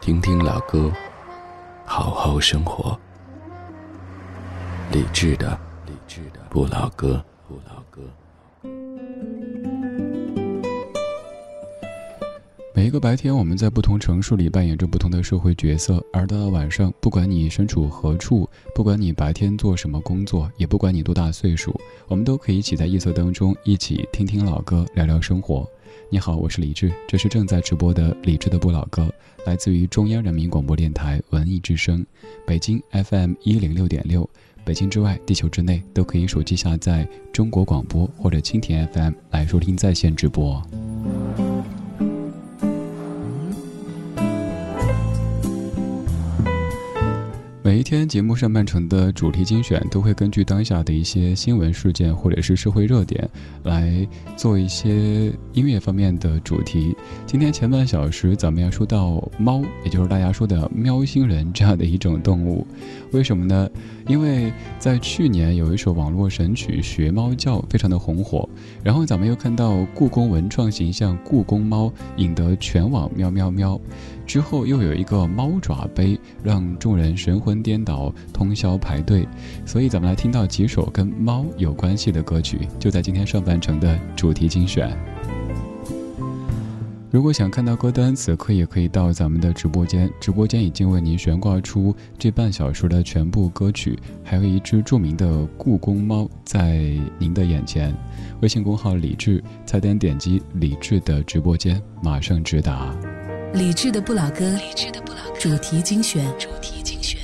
听听老歌，好好生活。理智的，理智的不老歌，不老歌。每一个白天，我们在不同城市里扮演着不同的社会角色，而到了晚上，不管你身处何处，不管你白天做什么工作，也不管你多大岁数，我们都可以一起在夜色当中一起听听老歌，聊聊生活。你好，我是李志，这是正在直播的李志的不老歌，来自于中央人民广播电台文艺之声，北京 FM 一零六点六，北京之外，地球之内都可以手机下载中国广播或者蜻蜓 FM 来收听在线直播。每一天节目上半程的主题精选都会根据当下的一些新闻事件或者是社会热点来做一些音乐方面的主题。今天前半小时咱们要说到猫，也就是大家说的喵星人这样的一种动物。为什么呢？因为在去年有一首网络神曲《学猫叫》非常的红火，然后咱们又看到故宫文创形象故宫猫引得全网喵喵喵，之后又有一个猫爪杯让众人神魂颠倒，通宵排队，所以咱们来听到几首跟猫有关系的歌曲，就在今天上半程的主题精选。如果想看到歌单，此刻也可以到咱们的直播间。直播间已经为您悬挂出这半小时的全部歌曲，还有一只著名的故宫猫在您的眼前。微信公号李智，菜单点击李智的直播间，马上直达。李智的不老歌，李智的不老歌主题精选，主题精选。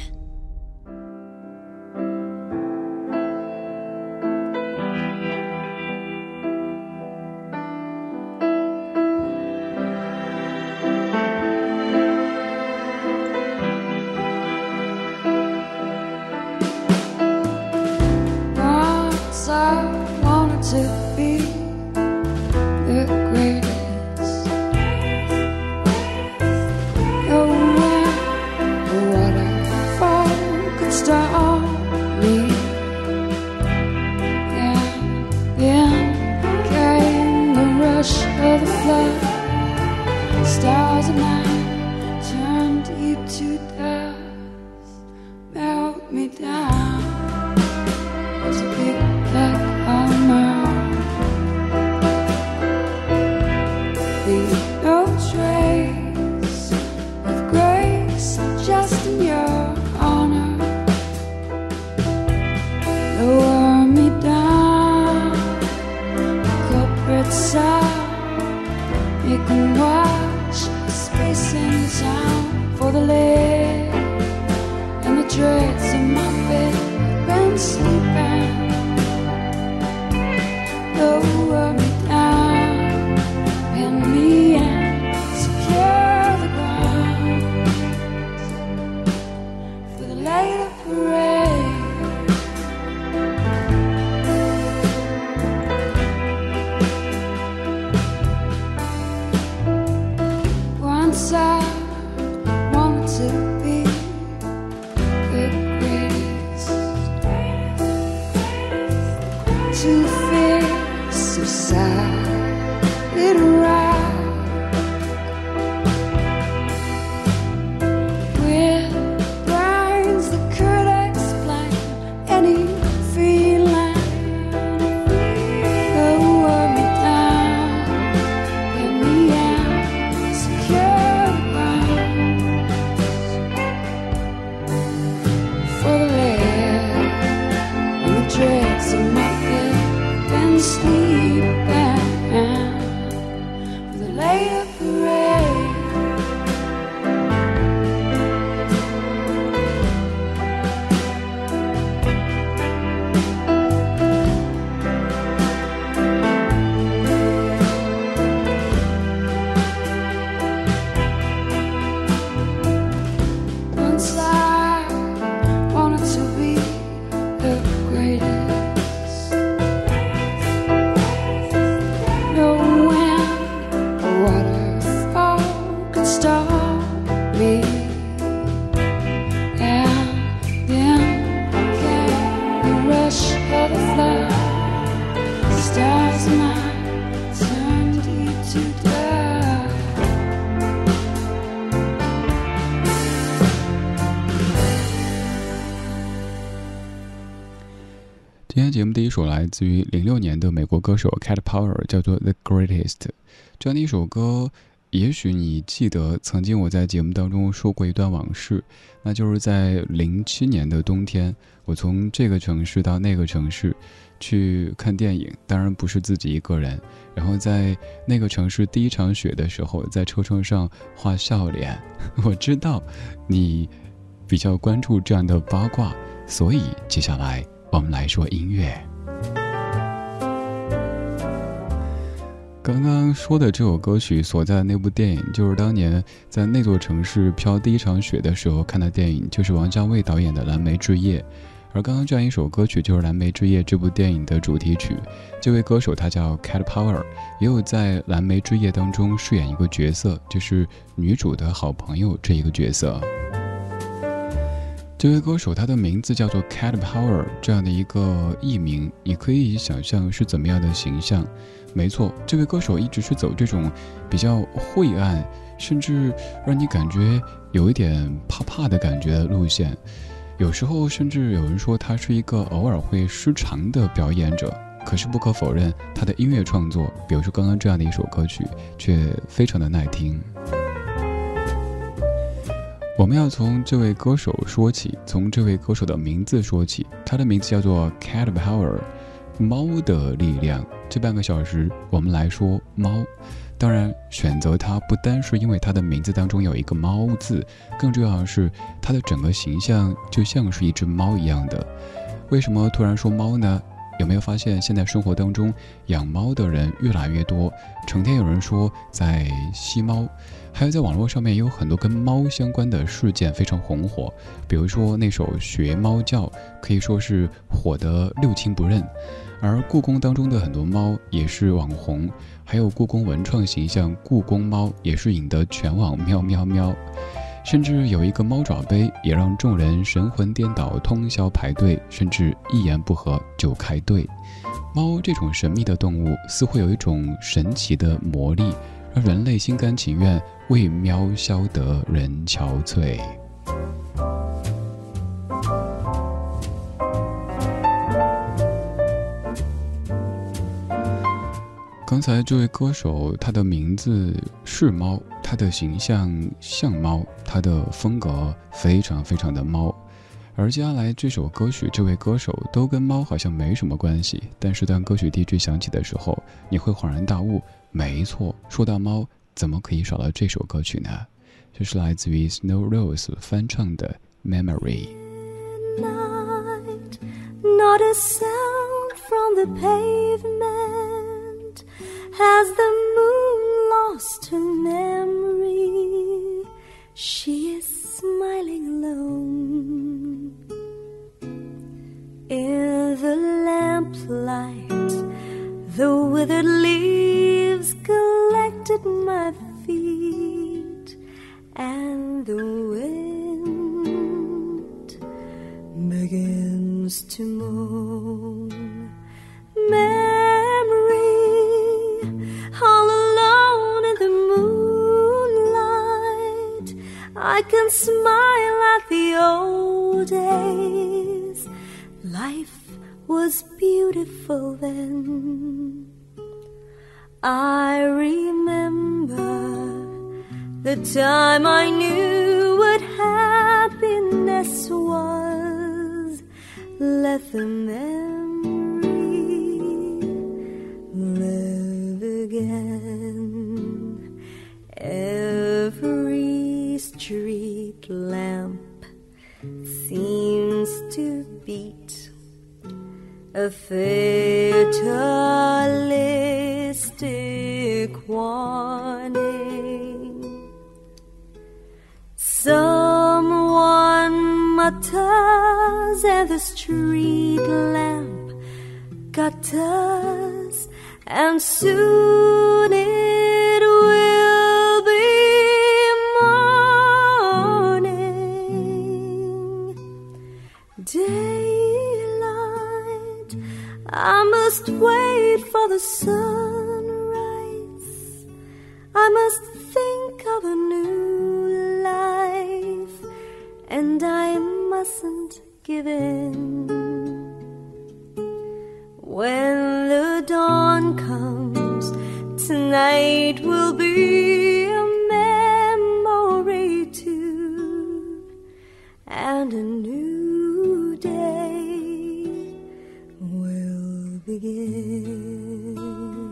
Me down. As a big black sleep. 自于零六年的美国歌手 Cat Power，叫做《The Greatest》。这样的一首歌，也许你记得，曾经我在节目当中说过一段往事，那就是在零七年的冬天，我从这个城市到那个城市去看电影，当然不是自己一个人。然后在那个城市第一场雪的时候，在车窗上画笑脸。我知道你比较关注这样的八卦，所以接下来。我们来说音乐。刚刚说的这首歌曲所在的那部电影，就是当年在那座城市飘第一场雪的时候看的电影，就是王家卫导演的《蓝莓之夜》。而刚刚这样一首歌曲，就是《蓝莓之夜》这部电影的主题曲。这位歌手他叫 Cat Power，也有在《蓝莓之夜》当中饰演一个角色，就是女主的好朋友这一个角色。这位歌手，他的名字叫做 Cat Power，这样的一个艺名，你可以想象是怎么样的形象？没错，这位歌手一直是走这种比较晦暗，甚至让你感觉有一点怕怕的感觉的路线。有时候甚至有人说他是一个偶尔会失常的表演者。可是不可否认，他的音乐创作，比如说刚刚这样的一首歌曲，却非常的耐听。我们要从这位歌手说起，从这位歌手的名字说起。他的名字叫做 Cat Power，猫的力量。这半个小时，我们来说猫。当然，选择它不单是因为它的名字当中有一个“猫”字，更重要的是它的整个形象就像是一只猫一样的。为什么突然说猫呢？有没有发现，现在生活当中养猫的人越来越多？成天有人说在吸猫，还有在网络上面也有很多跟猫相关的事件非常红火。比如说那首学猫叫，可以说是火得六亲不认。而故宫当中的很多猫也是网红，还有故宫文创形象故宫猫也是引得全网喵喵喵。甚至有一个猫爪杯，也让众人神魂颠倒，通宵排队，甚至一言不合就开队。猫这种神秘的动物，似乎有一种神奇的魔力，让人类心甘情愿为喵消得人憔悴。刚才这位歌手，他的名字是猫。他的形象像猫，他的风格非常非常的猫，而接下来这首歌曲，这位歌手都跟猫好像没什么关系。但是当歌曲第一句响起的时候，你会恍然大悟，没错，说到猫，怎么可以少了这首歌曲呢？这是来自于 Snow Rose 翻唱的《Memory》。Has the moon lost her memory? She is smiling alone. In the lamplight, the withered leaves collected my feet, and the wind begins to moan. I can smile at the old days. Life was beautiful then. I remember the time I knew what happiness was. Let them memory again. Every street lamp seems to beat a fatalistic warning. Someone mutters, and the street lamp gutters, and soon it will be. Morning. Daylight. I must wait for the sunrise. I must think of a new life, and I mustn't give in. When the dawn comes, tonight will be a memory too, and a new day will begin.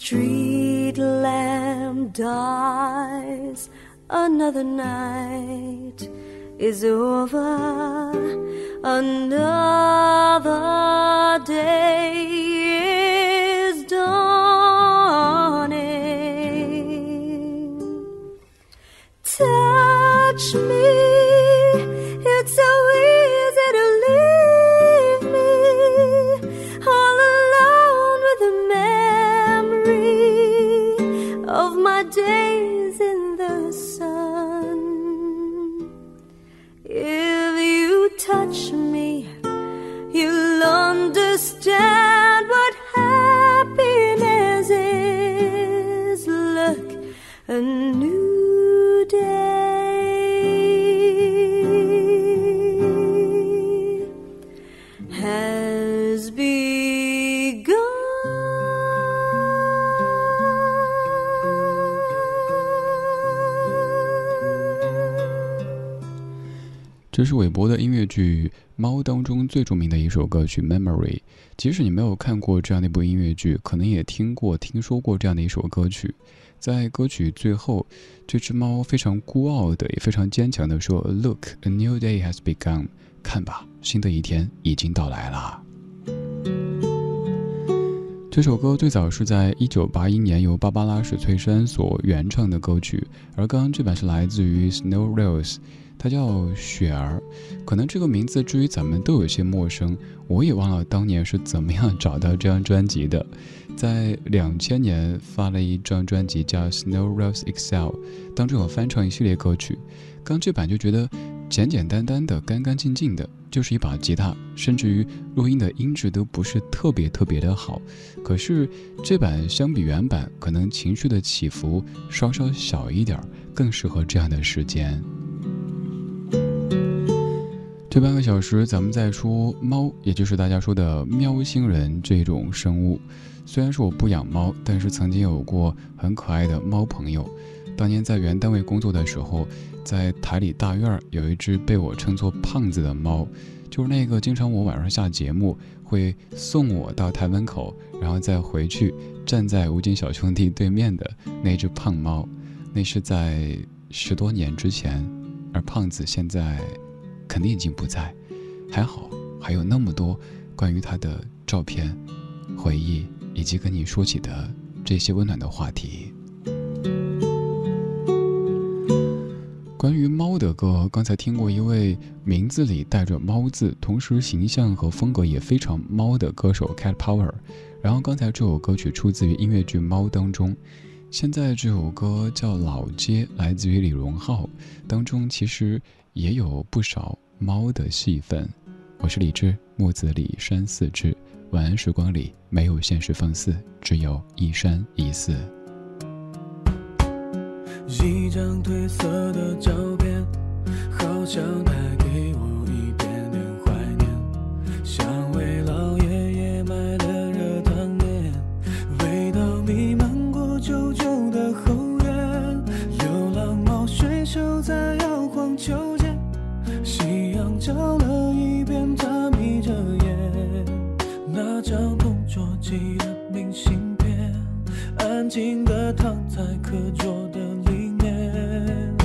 Street lamp dies, another night is over, another day Ew. 是韦伯的音乐剧《猫》当中最著名的一首歌曲《Memory》。即使你没有看过这样的一部音乐剧，可能也听过、听说过这样的一首歌曲。在歌曲最后，这只猫非常孤傲的，也非常坚强的说：“Look, a new day has begun。”看吧，新的一天已经到来了。这首歌最早是在一九八一年由芭芭拉史翠珊所原唱的歌曲，而刚刚这版是来自于 Snow Rose，她叫雪儿。可能这个名字至于咱们都有些陌生，我也忘了当年是怎么样找到这张专辑的。在两千年发了一张专辑叫《Snow Rose Excel》，当中有翻唱一系列歌曲。刚这版就觉得简简单单的、干干净净的，就是一把吉他，甚至于录音的音质都不是特别特别的好。可是这版相比原版，可能情绪的起伏稍稍小一点，更适合这样的时间。这半个小时，咱们在说猫，也就是大家说的喵星人这种生物。虽然说我不养猫，但是曾经有过很可爱的猫朋友。当年在原单位工作的时候，在台里大院儿有一只被我称作胖子的猫，就是那个经常我晚上下节目会送我到台门口，然后再回去站在吴京小兄弟对面的那只胖猫。那是在十多年之前，而胖子现在肯定已经不在，还好还有那么多关于他的照片、回忆，以及跟你说起的这些温暖的话题。关于猫的歌，刚才听过一位名字里带着“猫”字，同时形象和风格也非常猫的歌手 Cat Power。然后刚才这首歌曲出自于音乐剧《猫》当中，现在这首歌叫《老街》，来自于李荣浩，当中其实也有不少猫的戏份。我是李志，木子李山四志。晚安时光里没有现实放肆，只有一山一寺。一张褪色的照片，好像带给我一点点怀念。想照了一遍，他眯着眼。那张同桌寄的明信片，安静的躺在课桌的里面。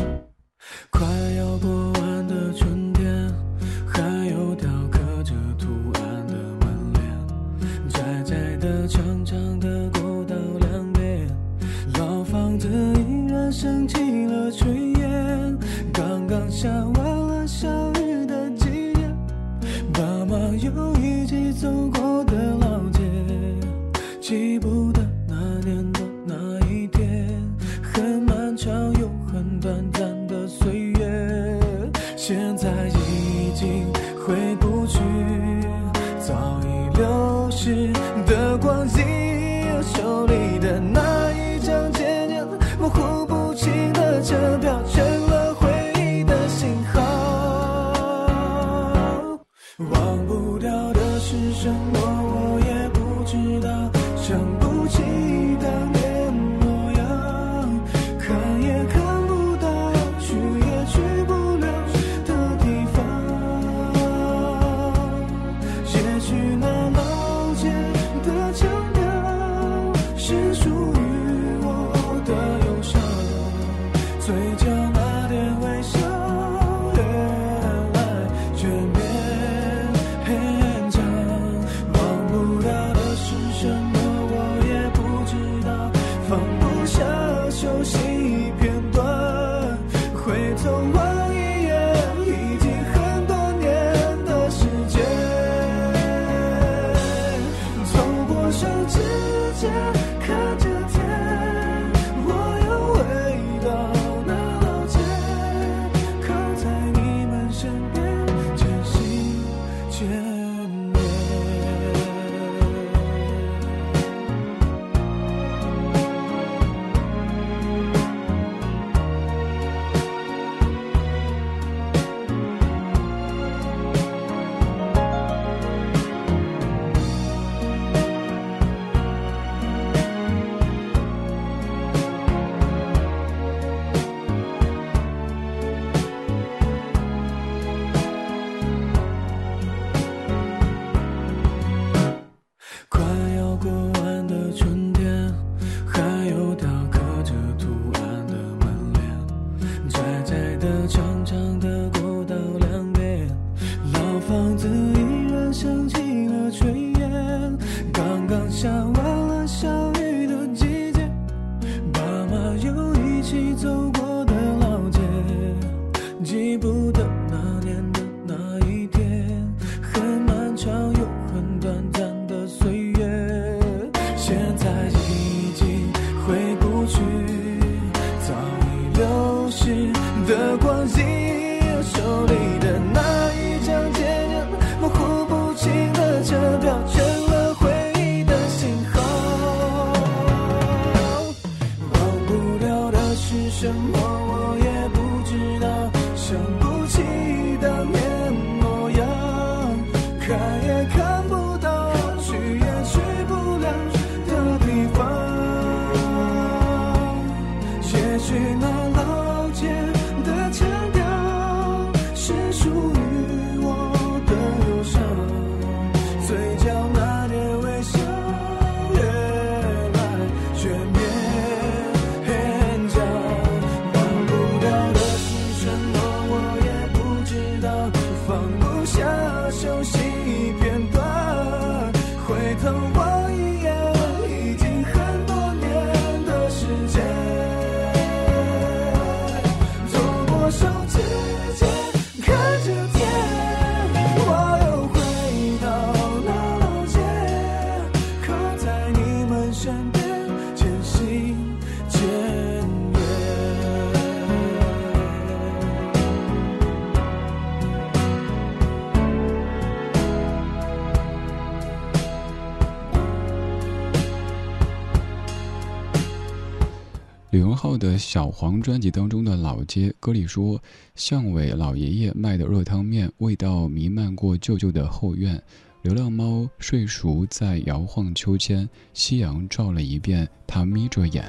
小黄专辑当中的《老街》歌里说：“巷尾老爷爷卖的热汤面，味道弥漫过舅舅的后院。流浪猫睡熟在摇晃秋千，夕阳照了一遍，它眯着眼。”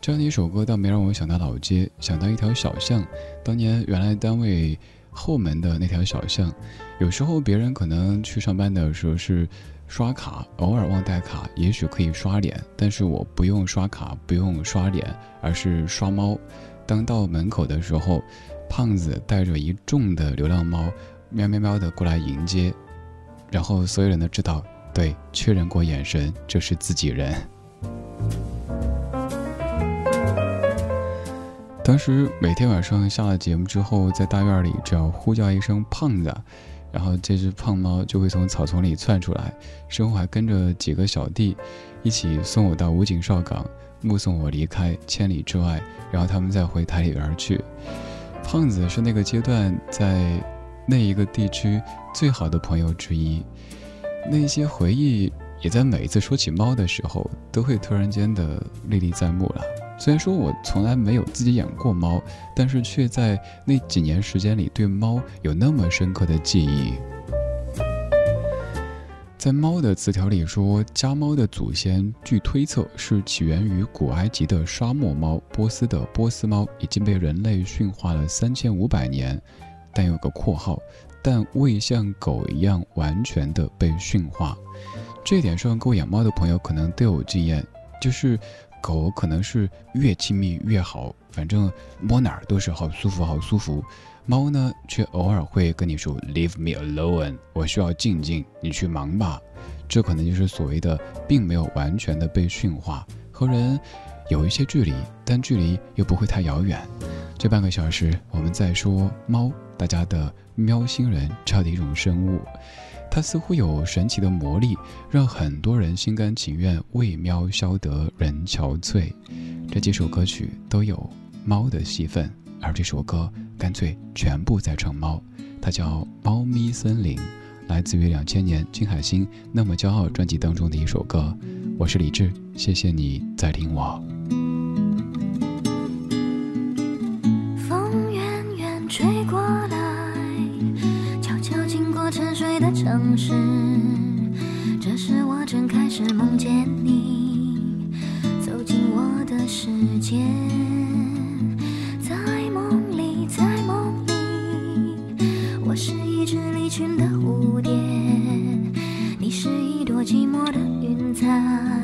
这样的一首歌，倒没让我想到老街，想到一条小巷。当年原来单位后门的那条小巷，有时候别人可能去上班的时候是刷卡，偶尔忘带卡，也许可以刷脸，但是我不用刷卡，不用刷脸，而是刷猫。当到门口的时候，胖子带着一众的流浪猫，喵喵喵的过来迎接，然后所有人都知道，对，确认过眼神，这是自己人。当时每天晚上下了节目之后，在大院里只要呼叫一声“胖子”，然后这只胖猫就会从草丛里窜出来，身后还跟着几个小弟，一起送我到武警哨岗，目送我离开千里之外，然后他们再回台里边去。胖子是那个阶段在那一个地区最好的朋友之一。那些回忆也在每一次说起猫的时候，都会突然间的历历在目了。虽然说我从来没有自己养过猫，但是却在那几年时间里对猫有那么深刻的记忆。在猫的词条里说，家猫的祖先据推测是起源于古埃及的沙漠猫，波斯的波斯猫已经被人类驯化了三千五百年，但有个括号，但未像狗一样完全的被驯化。这一点上，各位养猫的朋友可能都有经验，就是狗可能是越亲密越好，反正摸哪儿都是好舒服，好舒服。猫呢，却偶尔会跟你说 “Leave me alone”，我需要静静，你去忙吧。这可能就是所谓的，并没有完全的被驯化，和人有一些距离，但距离又不会太遥远。这半个小时，我们在说猫，大家的喵星人这样的一种生物，它似乎有神奇的魔力，让很多人心甘情愿为喵消得人憔悴。这几首歌曲都有猫的戏份。而这首歌干脆全部在唱猫，它叫《猫咪森林》，来自于两千年金海心《那么骄傲》专辑当中的一首歌。我是李志，谢谢你在听我。是。这时我正开始梦见你，走进我的世界。在梦里，在梦里，我是一只离群的蝴蝶，你是一朵寂寞的云彩。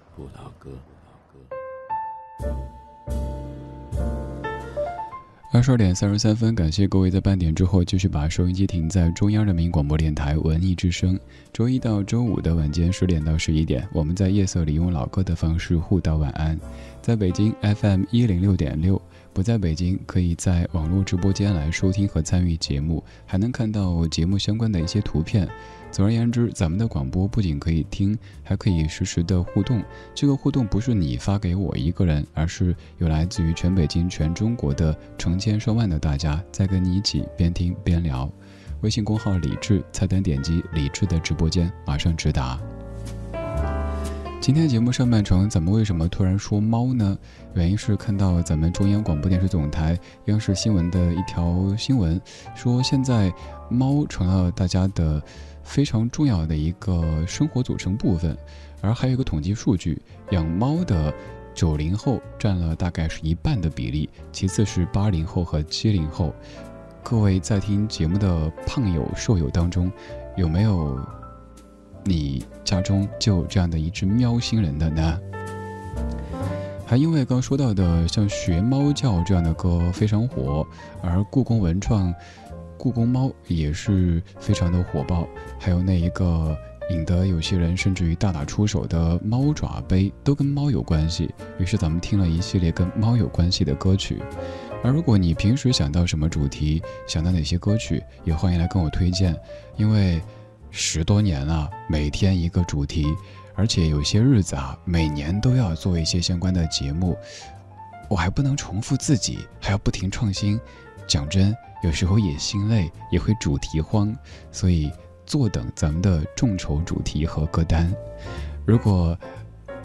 二十二点三十三分，感谢各位在半点之后继续把收音机停在中央人民广播电台文艺之声。周一到周五的晚间十点到十一点，我们在夜色里用老歌的方式互道晚安。在北京 FM 一零六点六。不在北京，可以在网络直播间来收听和参与节目，还能看到节目相关的一些图片。总而言之，咱们的广播不仅可以听，还可以实时的互动。这个互动不是你发给我一个人，而是有来自于全北京、全中国的成千上万的大家在跟你一起边听边聊。微信公号李智，菜单点击李智的直播间，马上直达。今天节目上半程，咱们为什么突然说猫呢？原因是看到咱们中央广播电视总台央视新闻的一条新闻，说现在猫成了大家的。非常重要的一个生活组成部分，而还有一个统计数据，养猫的九零后占了大概是一半的比例，其次是八零后和七零后。各位在听节目的胖友、瘦友当中，有没有你家中就有这样的一只喵星人的呢？还因为刚说到的像学猫叫这样的歌非常火，而故宫文创。故宫猫也是非常的火爆，还有那一个引得有些人甚至于大打出手的猫爪杯，都跟猫有关系。于是咱们听了一系列跟猫有关系的歌曲。而如果你平时想到什么主题，想到哪些歌曲，也欢迎来跟我推荐。因为十多年了，每天一个主题，而且有些日子啊，每年都要做一些相关的节目，我还不能重复自己，还要不停创新。讲真。有时候也心累，也会主题慌，所以坐等咱们的众筹主题和歌单。如果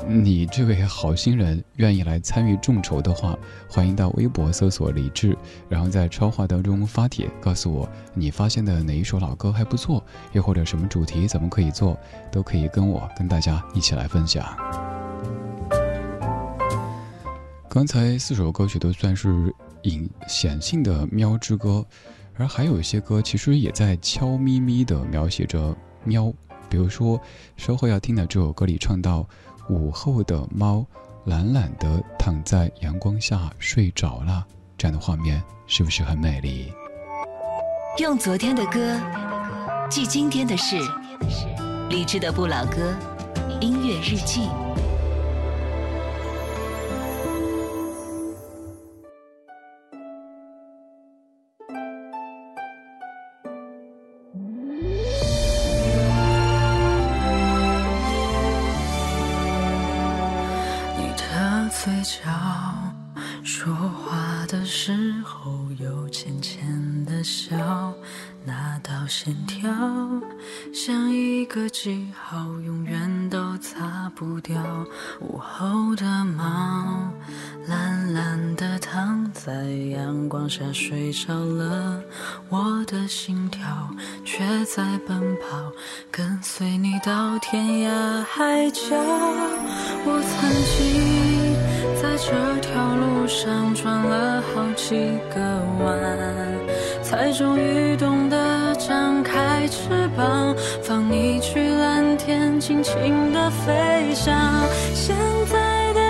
你这位好心人愿意来参与众筹的话，欢迎到微博搜索李志，然后在超话当中发帖，告诉我你发现的哪一首老歌还不错，又或者什么主题咱们可以做，都可以跟我跟大家一起来分享。刚才四首歌曲都算是。隐显性的喵之歌，而还有一些歌其实也在悄咪咪地描写着喵。比如说，稍后要听的这首歌里唱到：“午后的猫懒懒地躺在阳光下睡着了。”这样的画面是不是很美丽？用昨天的歌记今天的事，理智的不老歌，音乐日。记掉。午后的猫懒懒地躺在阳光下睡着了，我的心跳却在奔跑，跟随你到天涯海角。我曾经在这条路上转了好几个弯，才终于懂得张开翅膀，放你去。蓝天尽情的飞翔，现在的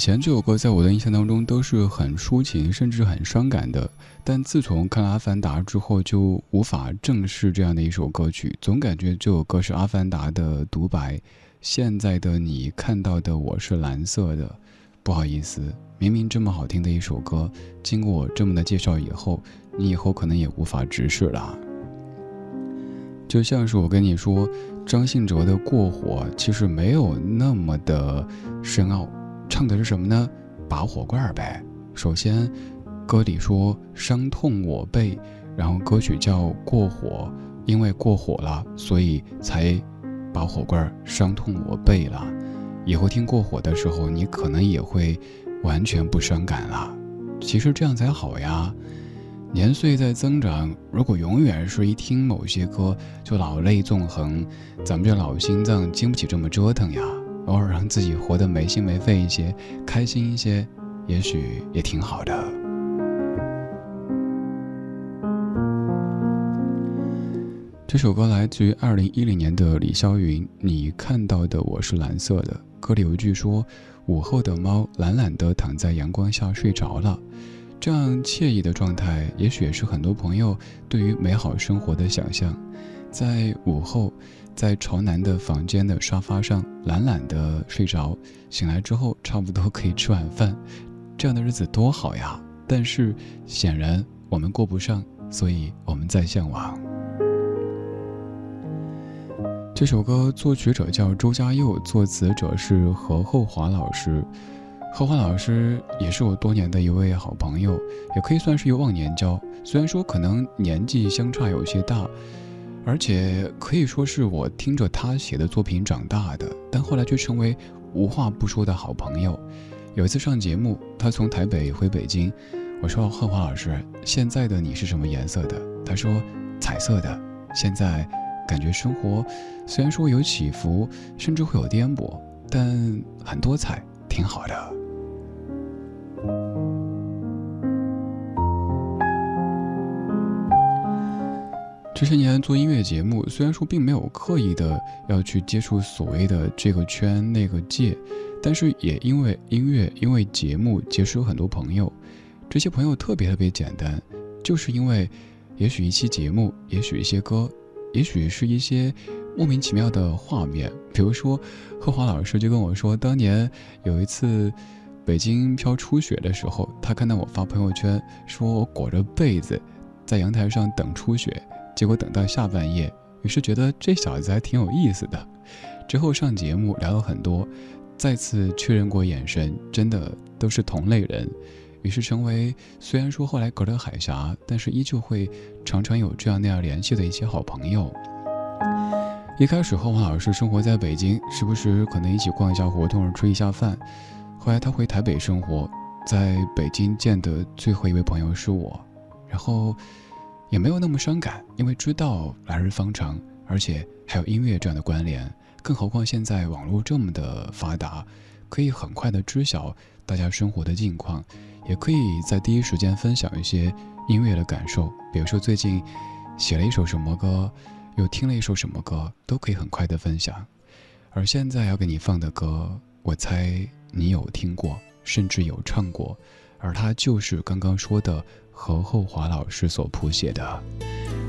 前这首歌在我的印象当中都是很抒情，甚至很伤感的。但自从看了《阿凡达》之后，就无法正视这样的一首歌曲，总感觉这首歌是《阿凡达》的独白。现在的你看到的我是蓝色的，不好意思，明明这么好听的一首歌，经过我这么的介绍以后，你以后可能也无法直视了。就像是我跟你说，张信哲的《过火》其实没有那么的深奥。唱的是什么呢？拔火罐呗。首先，歌里说伤痛我背，然后歌曲叫过火，因为过火了，所以才拔火罐，伤痛我背了。以后听过火的时候，你可能也会完全不伤感了。其实这样才好呀。年岁在增长，如果永远是一听某些歌就老泪纵横，咱们这老心脏经不起这么折腾呀。偶尔让自己活得没心没肺一些，开心一些，也许也挺好的。这首歌来自于二零一零年的李霄云，《你看到的我是蓝色的》。歌里有一句说：“午后的猫懒懒地躺在阳光下睡着了。”这样惬意的状态，也许也是很多朋友对于美好生活的想象。在午后。在朝南的房间的沙发上懒懒的睡着，醒来之后差不多可以吃晚饭，这样的日子多好呀！但是显然我们过不上，所以我们在向往。这首歌作曲者叫周家佑，作词者是何厚华老师。何华老师也是我多年的一位好朋友，也可以算是一忘年交。虽然说可能年纪相差有些大。而且可以说是我听着他写的作品长大的，但后来却成为无话不说的好朋友。有一次上节目，他从台北回北京，我说：“贺华老师，现在的你是什么颜色的？”他说：“彩色的。”现在感觉生活虽然说有起伏，甚至会有颠簸，但很多彩，挺好的。这些年做音乐节目，虽然说并没有刻意的要去接触所谓的这个圈那个界，但是也因为音乐，因为节目结识了很多朋友。这些朋友特别特别简单，就是因为，也许一期节目，也许一些歌，也许是一些莫名其妙的画面。比如说，贺华老师就跟我说，当年有一次北京飘初雪的时候，他看到我发朋友圈，说我裹着被子在阳台上等初雪。结果等到下半夜，于是觉得这小子还挺有意思的。之后上节目聊了很多，再次确认过眼神，真的都是同类人。于是成为虽然说后来隔了海峡，但是依旧会常常有这样那样联系的一些好朋友。一开始和王老师生活在北京，时不时可能一起逛一下胡同，吃一下饭。后来他回台北生活，在北京见的最后一位朋友是我，然后。也没有那么伤感，因为知道来日方长，而且还有音乐这样的关联。更何况现在网络这么的发达，可以很快的知晓大家生活的近况，也可以在第一时间分享一些音乐的感受。比如说最近写了一首什么歌，又听了一首什么歌，都可以很快的分享。而现在要给你放的歌，我猜你有听过，甚至有唱过，而它就是刚刚说的。何厚华老师所谱写的，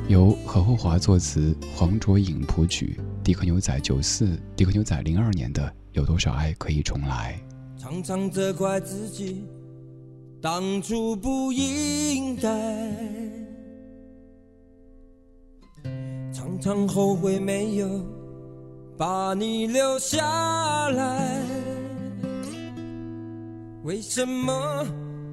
由何厚华作词，黄卓颖谱曲，迪克牛仔九四，迪克牛仔零二年的《有多少爱可以重来》。常常责怪自己，当初不应该，常常后悔没有把你留下来。为什么？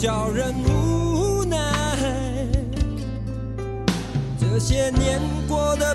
叫人无奈。这些年过得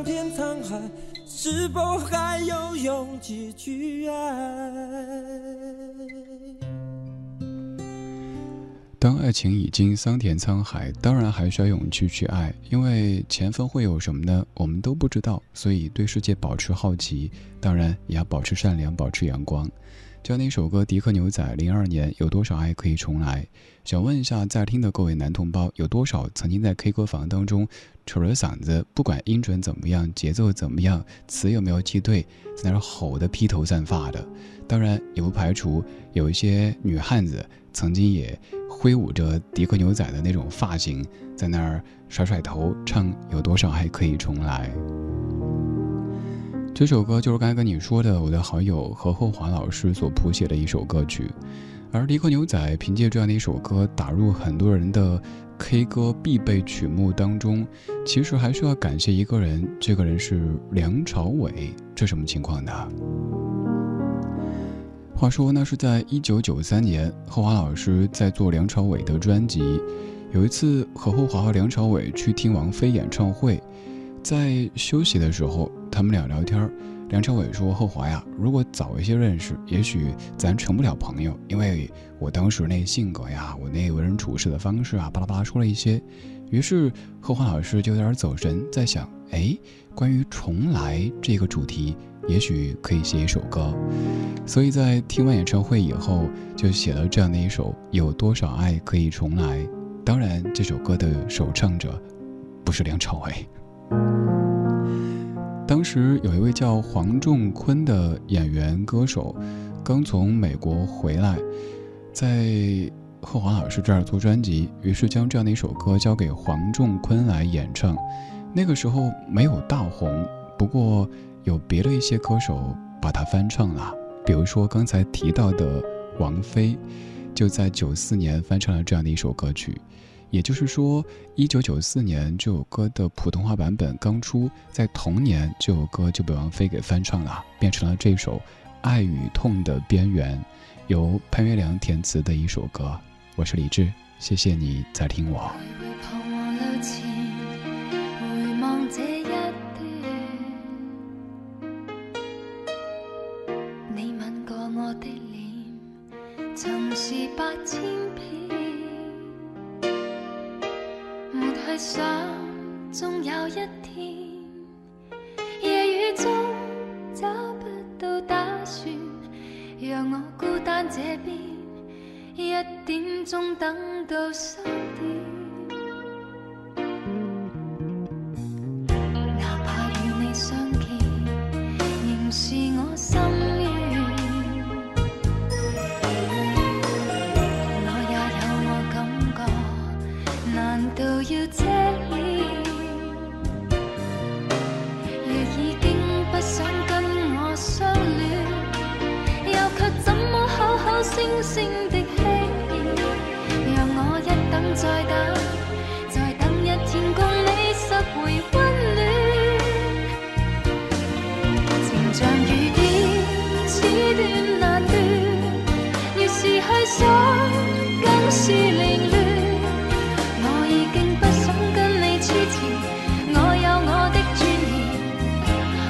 桑田沧海，是否还有勇气去爱？当爱情已经桑田沧海，当然还需要勇气去爱，因为前方会有什么呢？我们都不知道，所以对世界保持好奇，当然也要保持善良，保持阳光。就像那首歌《迪克牛仔》，零二年有多少爱可以重来？想问一下在听的各位男同胞，有多少曾经在 K 歌房当中扯着嗓子，不管音准怎么样，节奏怎么样，词有没有记对，在那吼得披头散发的？当然也不排除有一些女汉子曾经也挥舞着迪克牛仔的那种发型，在那儿甩甩头，唱《有多少爱可以重来》。这首歌就是刚才跟你说的，我的好友何厚华老师所谱写的一首歌曲，而迪克牛仔凭借这样的一首歌打入很多人的 K 歌必备曲目当中。其实还需要感谢一个人，这个人是梁朝伟。这什么情况呢？话说那是在一九九三年，厚华老师在做梁朝伟的专辑。有一次，何厚华和梁朝伟去听王菲演唱会，在休息的时候，他们俩聊天儿。梁朝伟说：“厚华呀，如果早一些认识，也许咱成不了朋友，因为我当时那性格呀，我那为人处事的方式啊，巴拉巴拉说了一些。”于是厚华老师就有点走神，在想：哎，关于重来这个主题。也许可以写一首歌，所以在听完演唱会以后，就写了这样的一首《有多少爱可以重来》。当然，这首歌的首唱者不是梁朝伟。当时有一位叫黄仲坤的演员歌手，刚从美国回来，在贺华老师这儿做专辑，于是将这样的一首歌交给黄仲坤来演唱。那个时候没有大红，不过有别的一些歌手把它翻唱了，比如说刚才提到的王菲，就在九四年翻唱了这样的一首歌曲。也就是说，一九九四年这首歌的普通话版本刚出，在同年这首歌就被王菲给翻唱了，变成了这首《爱与痛的边缘》，由潘月良填词的一首歌。我是李志，谢谢你在听我。曾是八千想，总有一天夜雨中找不到打算，让我孤单这边，一点钟等到三点。星的欺骗，让我一等再等，再等一天，共你拾回温暖。情像雨点，此断难断，越是去想，更是凌乱。我已经不想跟你痴缠，我有我的尊严，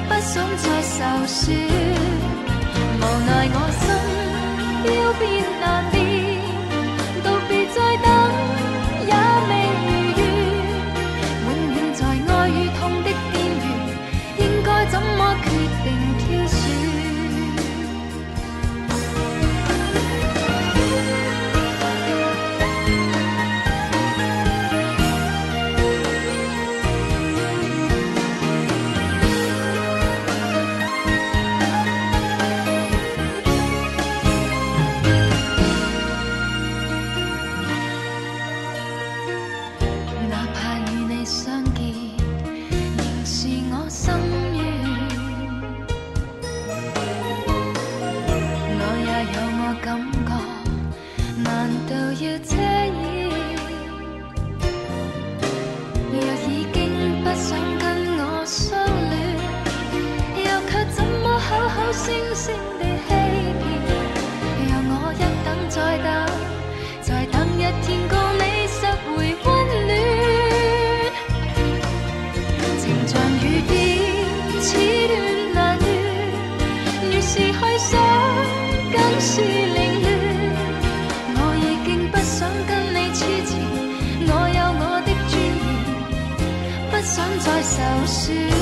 不想再受骗。李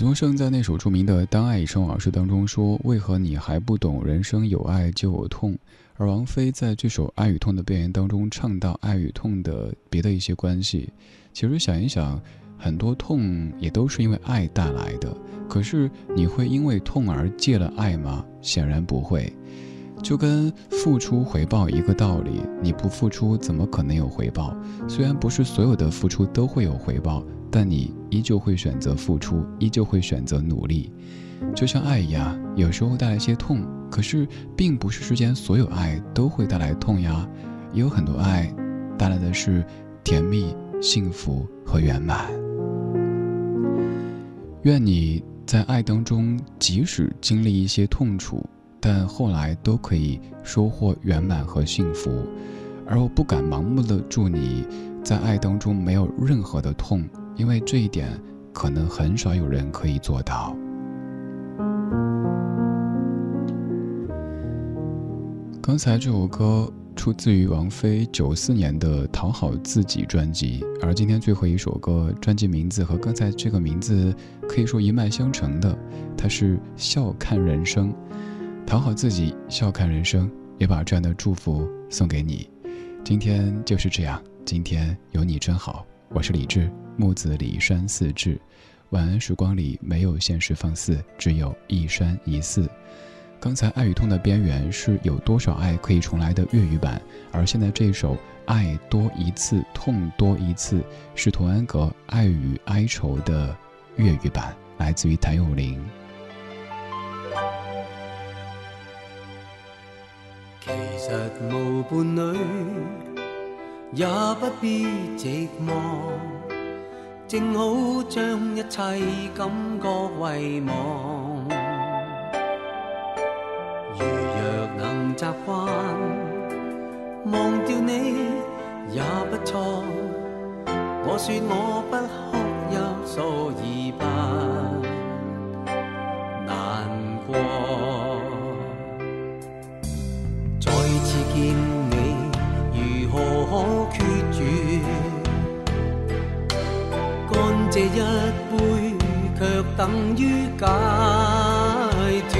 宗盛在那首著名的《当爱已成往事》当中说：“为何你还不懂人生有爱就有痛？”而王菲在这首《爱与痛的边缘》当中唱到爱与痛的别的一些关系。其实想一想，很多痛也都是因为爱带来的。可是你会因为痛而戒了爱吗？显然不会。就跟付出回报一个道理，你不付出怎么可能有回报？虽然不是所有的付出都会有回报。但你依旧会选择付出，依旧会选择努力。就像爱一样，有时候带来些痛，可是并不是世间所有爱都会带来痛呀，也有很多爱带来的是甜蜜、幸福和圆满。愿你在爱当中，即使经历一些痛楚，但后来都可以收获圆满和幸福。而我不敢盲目的祝你在爱当中没有任何的痛，因为这一点可能很少有人可以做到。刚才这首歌出自于王菲九四年的《讨好自己》专辑，而今天最后一首歌，专辑名字和刚才这个名字可以说一脉相承的，它是《笑看人生》。讨好自己，笑看人生，也把这样的祝福送给你。今天就是这样，今天有你真好。我是李志，木子李山四志。晚安时光里没有现实放肆，只有一山一寺。刚才爱与痛的边缘是有多少爱可以重来的粤语版，而现在这首爱多一次，痛多一次是童安格爱与哀愁的粤语版，来自于谭咏麟。其实无伴侣也不必寂寞，正好将一切感觉遗忘。如若能习惯忘掉你也不错，我说我不哭泣，所以不一杯，却等于解脱。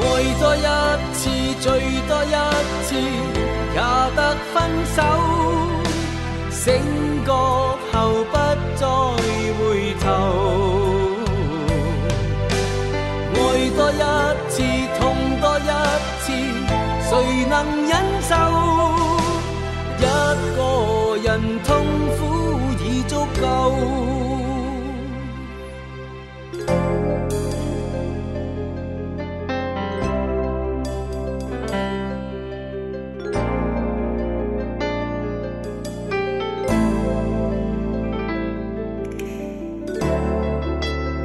爱多一次，醉多一次，也得分手。醒觉路